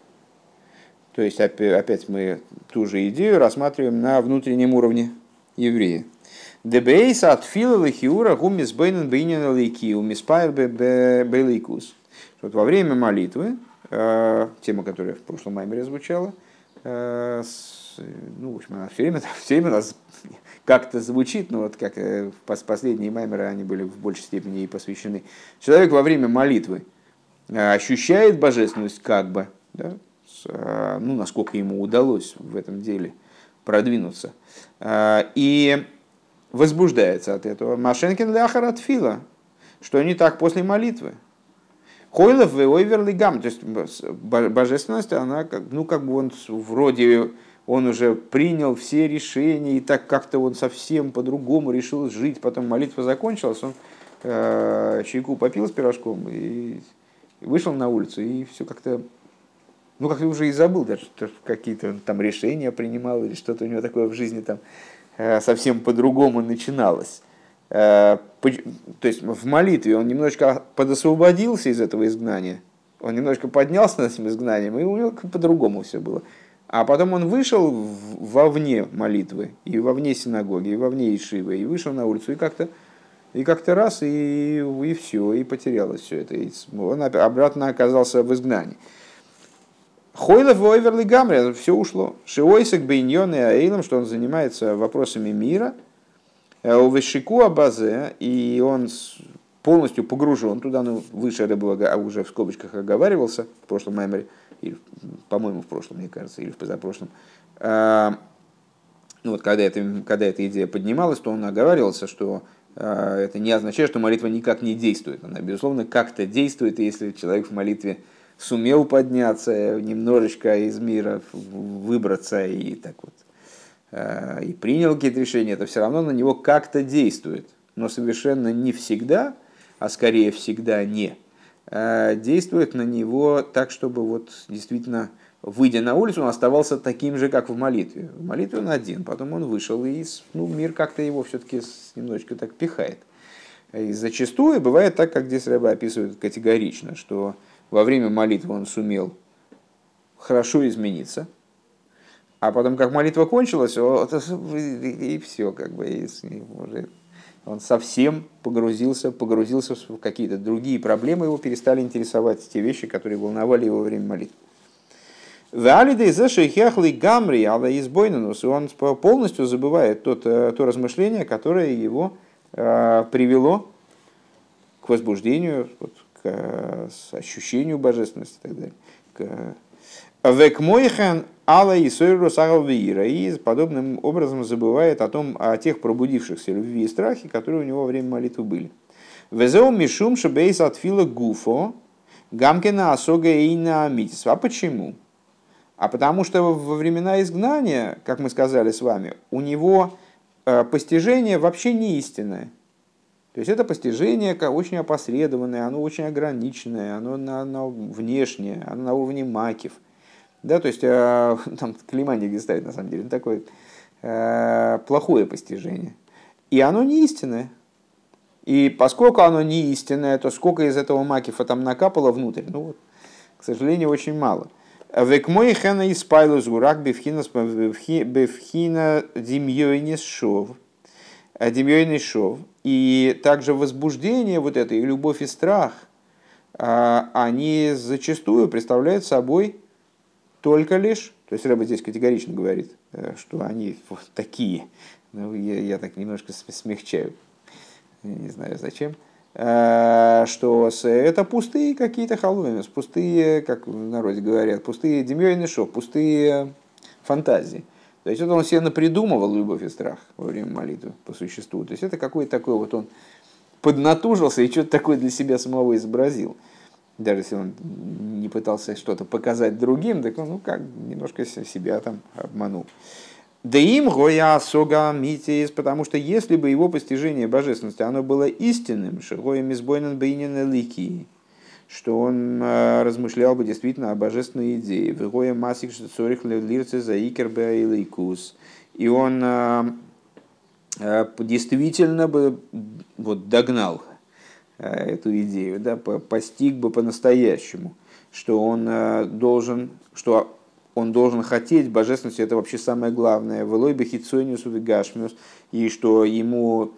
То есть опять мы ту же идею рассматриваем на внутреннем уровне еврея. Дебейс от фила лихиура гумис бейнен бейнен лейки умиспайр бейлейкус. Вот во время молитвы, э, тема, которая в прошлом маймере звучала, э, ну, в общем, она все время, [laughs] все время нас как-то звучит, но вот как э, последние маймеры, они были в большей степени и посвящены. Человек во время молитвы э, ощущает божественность как бы, да, э, ну, насколько ему удалось в этом деле продвинуться, и возбуждается от этого. Машенкин ляхар от фила, что не так после молитвы. Хойлов и ойверли гам, то есть божественность, она как, ну, как бы он вроде он уже принял все решения, и так как-то он совсем по-другому решил жить. Потом молитва закончилась, он э, чайку попил с пирожком и вышел на улицу, и все как-то, ну как-то уже и забыл даже, что какие-то там решения принимал, или что-то у него такое в жизни там э, совсем по-другому начиналось. Э, то есть в молитве он немножко подосвободился из этого изгнания, он немножко поднялся над этим изгнанием, и у него по-другому все было. А потом он вышел вовне молитвы, и вовне синагоги, и вовне Ишивы, и вышел на улицу, и как-то и как-то раз, и, и все, и потерялось все это. И он обратно оказался в изгнании. Хойлов Войверли Гамри, все ушло. Шиойсек Бейньон и Аэйлом, что он занимается вопросами мира. Э, у Вешику Абазе, и он полностью погружен туда, ну, выше Рыбова уже в скобочках оговаривался в прошлом меморе или, по-моему, в прошлом, мне кажется, или в позапрошлом, а, ну вот когда, это, когда эта идея поднималась, то он оговаривался, что это не означает, что молитва никак не действует. Она, безусловно, как-то действует, если человек в молитве сумел подняться, немножечко из мира выбраться и так вот, и принял какие-то решения, это все равно на него как-то действует. Но совершенно не всегда, а скорее всегда не, действует на него так, чтобы вот действительно выйдя на улицу, он оставался таким же, как в молитве. В молитве он один, потом он вышел, и ну, мир как-то его все-таки немножечко так пихает. И зачастую бывает так, как здесь Рэба описывает категорично, что во время молитвы он сумел хорошо измениться, а потом, как молитва кончилась, вот, [laughs] и, все, как бы, и уже он совсем погрузился, погрузился в какие-то другие проблемы, его перестали интересовать те вещи, которые волновали его во время молитвы. Валиды за шейхехли гамри, ала избойнанус, он полностью забывает тот, э, то размышление, которое его э, привело к возбуждению, вот, к э, ощущению божественности и так далее. К... Век мойхан ала и вира, и подобным образом забывает о том, о тех пробудившихся любви и страхе, которые у него во время молитвы были. Везеу мишум шабейс отфила гуфо, гамкина асога и на митис. А почему? А потому что во времена изгнания, как мы сказали с вами, у него э, постижение вообще не истинное. То есть это постижение очень опосредованное, оно очень ограниченное, оно, оно внешнее, оно на уровне макив. Да, то есть э, [laughs] там Климанди где ставит на самом деле такое э, плохое постижение. И оно не истинное. И поскольку оно не истинное, то сколько из этого макифа там накапало внутрь? Ну вот, к сожалению, очень мало. Век мой хена из гурак бифхина демьёйнис шов. Демьёйнис шов. И также возбуждение вот это, и любовь и страх, они зачастую представляют собой только лишь, то есть Рэба здесь категорично говорит, э, что они вот такие, ну, я, я так немножко смягчаю, не знаю зачем, Э, что это пустые какие-то халуины, пустые, как в народе говорят, пустые демьёйный шоу, пустые фантазии. То есть это он себе напридумывал любовь и страх во время молитвы по существу. То есть это какой-то такой вот он поднатужился и что-то такое для себя самого изобразил. Даже если он не пытался что-то показать другим, так он ну как немножко себя там обманул. Да им гоя сога митис, потому что если бы его постижение божественности, оно было истинным, шигоя мизбойнен бейнен лики, что он э, размышлял бы действительно о божественной идее. Вегоя масик цорих лирце за икербе и И он э, э, действительно бы вот, догнал эту идею, да, постиг бы по-настоящему, что он должен, что он должен хотеть божественности, это вообще самое главное. Велой бехицониус гашмиус, и что ему,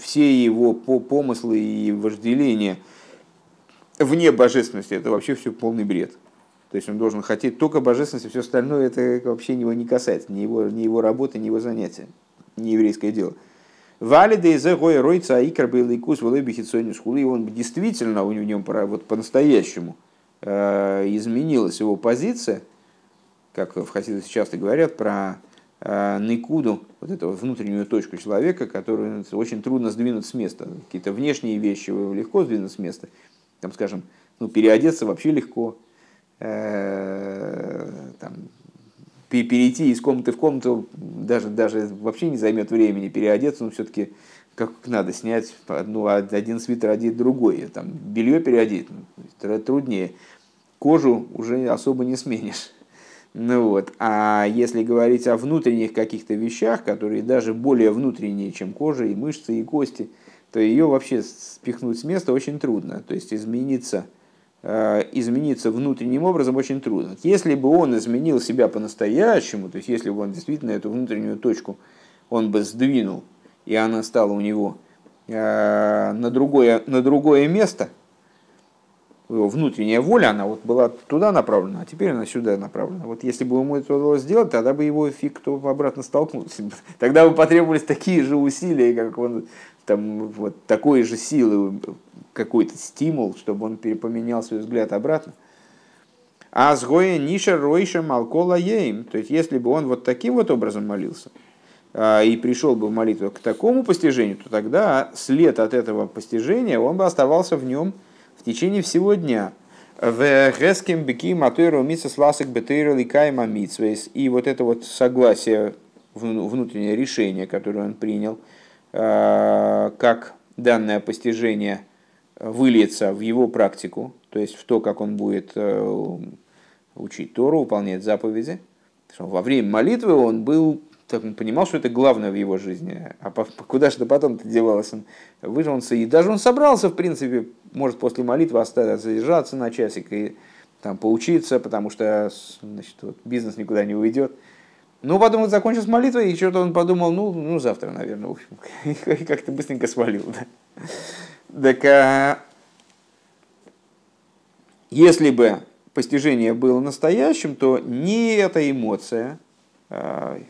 все его помыслы и вожделения вне божественности, это вообще все полный бред. То есть он должен хотеть только божественности, все остальное это вообще его не касается, ни его, ни его работы, ни его занятия, не еврейское дело. Валиды из ройца аикар бейлайкус велой бехицониус хули, он действительно у него вот по-настоящему э, изменилась его позиция – как в Хасидусе часто говорят про э, Никуду, вот эту внутреннюю точку человека, которую очень трудно сдвинуть с места. Какие-то внешние вещи легко сдвинуть с места. Там, скажем, ну, переодеться вообще легко. Э, там, перейти из комнаты в комнату даже, даже вообще не займет времени переодеться, но все-таки как надо снять ну, один свитер, одеть другой. Там, белье переодеть ну, труднее. Кожу уже особо не сменишь. [laughs] Ну вот. А если говорить о внутренних каких-то вещах, которые даже более внутренние, чем кожа и мышцы и кости, то ее вообще спихнуть с места очень трудно. То есть измениться, измениться внутренним образом очень трудно. Если бы он изменил себя по-настоящему, то есть если бы он действительно эту внутреннюю точку он бы сдвинул, и она стала у него э, на другое, на другое место – его внутренняя воля, она вот была туда направлена, а теперь она сюда направлена. Вот если бы ему это удалось сделать, тогда бы его фиг кто обратно столкнулся. [laughs] Тогда бы потребовались такие же усилия, как он, там, вот такой же силы, какой-то стимул, чтобы он поменял свой взгляд обратно. А с гоя ниша ройша малкола ейм. То есть, если бы он вот таким вот образом молился, и пришел бы в молитву к такому постижению, то тогда след от этого постижения, он бы оставался в нем в течение всего дня. В Геским Беки Матуэру Мисас Ласик Бетейру Ликайма. И вот это вот согласие, внутреннее решение, которое он принял, как данное постижение выльется в его практику, то есть в то, как он будет учить Тору, выполнять заповеди. Во время молитвы он был, так он понимал, что это главное в его жизни. А куда же потом-то девалось? Он выжился, и даже он собрался, в принципе, может после молитвы остаться, задержаться на часик и там поучиться, потому что значит, вот, бизнес никуда не уйдет. Ну, потом он закончил с молитвой, и что-то он подумал, ну, ну завтра, наверное, в [laughs] как-то быстренько свалил. Да. Так, а, если бы постижение было настоящим, то не эта эмоция, а,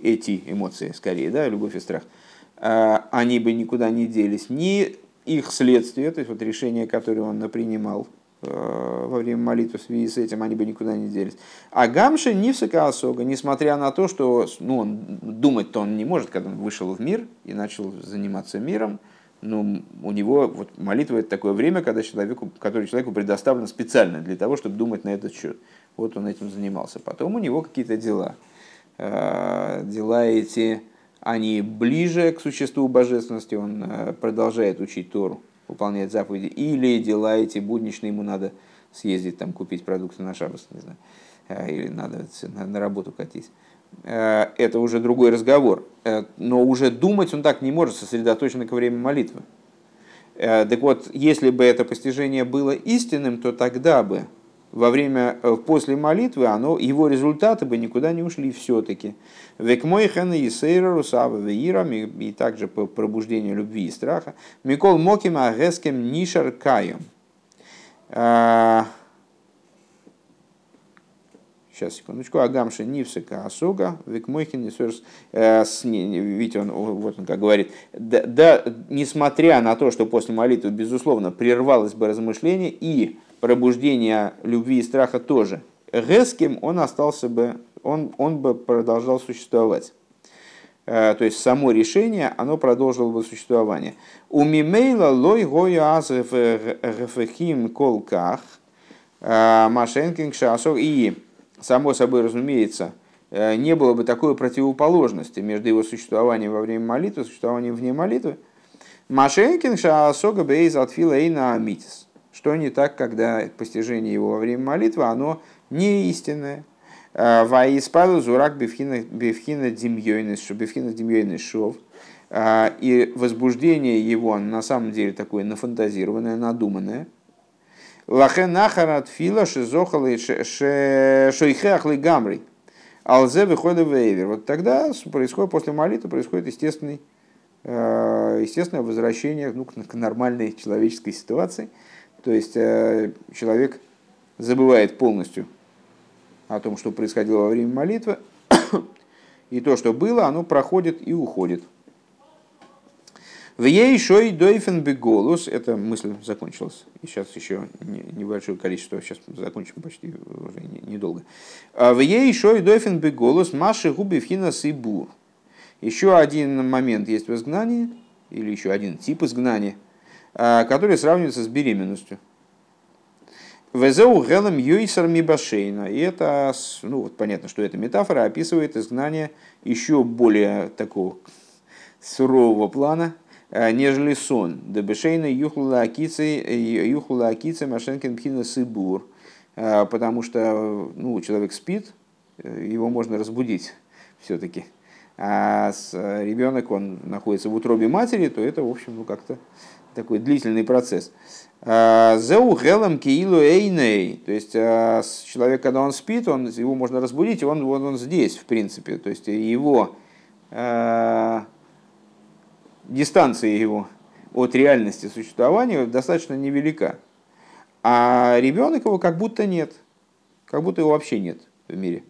эти эмоции скорее, да, любовь и страх, а, они бы никуда не делись, ни их следствие, то есть вот решение, которое он напринимал во время молитвы в связи с этим, они бы никуда не делись. А Гамша не Осога, несмотря на то, что ну, он, думать-то он не может, когда он вышел в мир и начал заниматься миром, ну, у него вот молитва это такое время, когда человеку, который человеку предоставлено специально для того, чтобы думать на этот счет. Вот он этим занимался. Потом у него какие-то дела. А, дела эти, они ближе к существу божественности, он а, продолжает учить Тору, выполняет заповеди. Или дела эти будничные, ему надо съездить там купить продукты на шабас, не знаю. А, или надо на работу катить. Э, это уже другой разговор. Э, но уже думать он так не может, сосредоточенно ко времени молитвы. Э, так вот, если бы это постижение было истинным, то тогда бы во время, после молитвы оно, его результаты бы никуда не ушли все-таки. Век мой хэн и сейра русава и также по пробуждению любви и страха. Микол моким агескем нишар каем. Сейчас, секундочку. Агамша Нивсика Асуга, Викмойхин Нисуэрс. Э, видите, он, вот он как говорит. Да, несмотря на то, что после молитвы, безусловно, прервалось бы размышление и пробуждение любви и страха тоже, Геским он остался бы, он, он бы продолжал существовать. Э, то есть само решение, оно продолжило бы существование. У мимейла лой гоя азреф гефехим колках э, машенкинг шасов и само собой разумеется, э, не было бы такой противоположности между его существованием во время молитвы и существованием вне молитвы. Машенкин шаасога бейз отфила на амитис. Что не так, когда постижение его во время молитвы, оно не истинное. Э, Ваиспаду зурак бифхина демьёйнес шов. Э, и возбуждение его на самом деле такое нафантазированное, надуманное – Лахен нахарат фила шизохалы шойхеахлы гамри. Алзе выходит вейвер. Вот тогда происходит, после молитвы происходит естественный, э, естественное возвращение ну, к нормальной человеческой ситуации. То есть э, человек забывает полностью о том, что происходило во время молитвы, [coughs] и то, что было, оно проходит и уходит. В ей шой дойфен беголус, эта мысль закончилась, и сейчас еще небольшое количество, сейчас закончим почти уже недолго. А в ей шой дойфен беголус, маши губи вхина сибур. Еще один момент есть в изгнании, или еще один тип изгнания, который сравнивается с беременностью. Везеу гелем юйсар мибашейна. И это, ну вот понятно, что эта метафора описывает изгнание еще более такого сурового плана – Э, нежели сон. Дебешейна юхла акицы машенкин пхина сыбур. Э, потому что ну, человек спит, э, его можно разбудить все-таки. А ребенок, он находится в утробе матери, то это, в общем, ну как-то такой длительный процесс. Зеу гелам киилу эйней. То есть человек, когда он спит, он, его можно разбудить, и он, он, он здесь, в принципе. То есть его дистанция его от реальности существования достаточно невелика. А ребенок его как будто нет. Как будто его вообще нет в мире.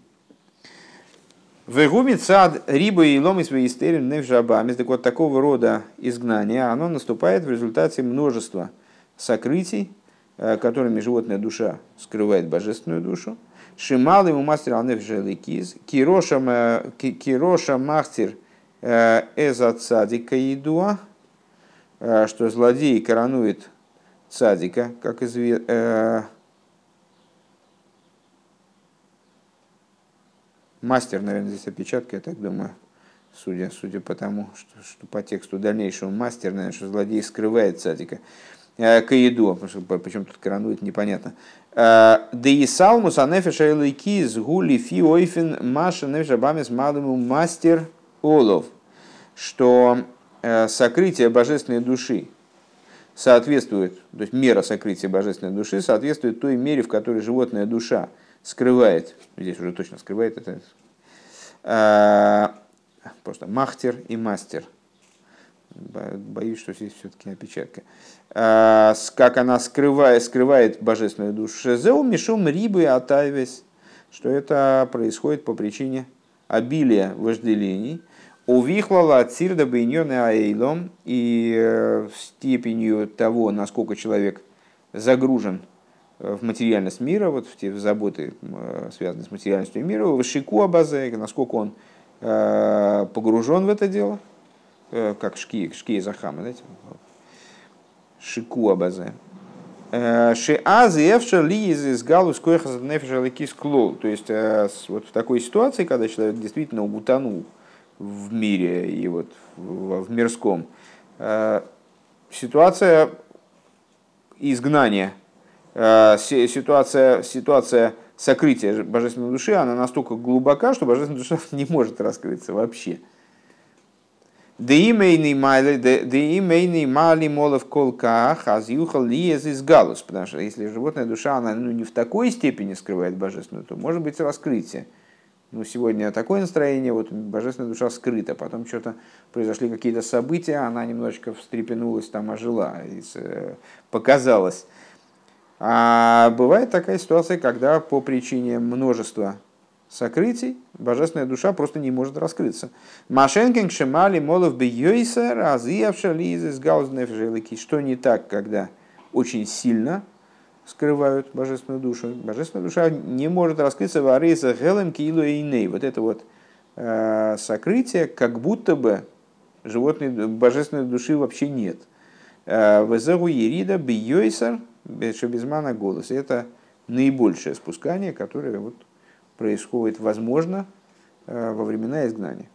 Вегуми цад риба и лом из веистерин невжабамис. Так вот, такого рода изгнание, оно наступает в результате множества сокрытий, э, которыми животная душа скрывает божественную душу. Шимал ему мастер алнеф желикиз, кироша мастер Эза цадика едуа, что злодей коронует цадика, как известно. Мастер, наверное, здесь опечатка, я так думаю, судя, судя по тому, что, что по тексту дальнейшего мастер, наверное, что злодей скрывает цадика. Каеду, почему тут коронует, непонятно. Да и салмус анефеша элайки с гули фи ойфен маша нефеша бамес мадаму мастер олов, что сокрытие божественной души соответствует, то есть мера сокрытия божественной души соответствует той мере, в которой животная душа скрывает, здесь уже точно скрывает это, просто махтер и мастер. Боюсь, что здесь все-таки опечатка. Как она скрывает, скрывает божественную душу. Зеу мишум рибы атайвес, что это происходит по причине обилия вожделений, Увихлала от сирда бейнёны аэйлом и э, степенью того, насколько человек загружен э, в материальность мира, вот в те заботы, э, связанные с материальностью мира, в шику абазе, насколько он погружен в это дело, как шки, шки захама, знаете, шику абазе. Шиазы эвшер ли из галус лекис То есть вот в такой ситуации, когда человек действительно утонул в мире и вот в мирском. Э, ситуация изгнания, э, ситуация, ситуация сокрытия божественной души, она настолько глубока, что божественная душа [laughs] не может раскрыться вообще. Деимейный мали молов колках, азюхал лиез из галус. Потому что если животная душа, она ну, не в такой степени скрывает божественную, то может быть раскрытие ну, сегодня такое настроение, вот божественная душа скрыта, потом что-то произошли какие-то события, она немножечко встрепенулась, там ожила, э, показалась. А бывает такая ситуация, когда по причине множества сокрытий божественная душа просто не может раскрыться. Машенкин шемали молов бы йойса разъявша лизис гаузнефжелики. Что не так, когда очень сильно скрывают божественную душу. Божественная душа не может раскрыться в арейса гелем килу и Вот это вот э, сокрытие, как будто бы животной, божественной души вообще нет. Э, Везеру ерида бiyойсар бешебезмана голос. Это наибольшее спускание, которое вот происходит, возможно, э, во времена изгнания.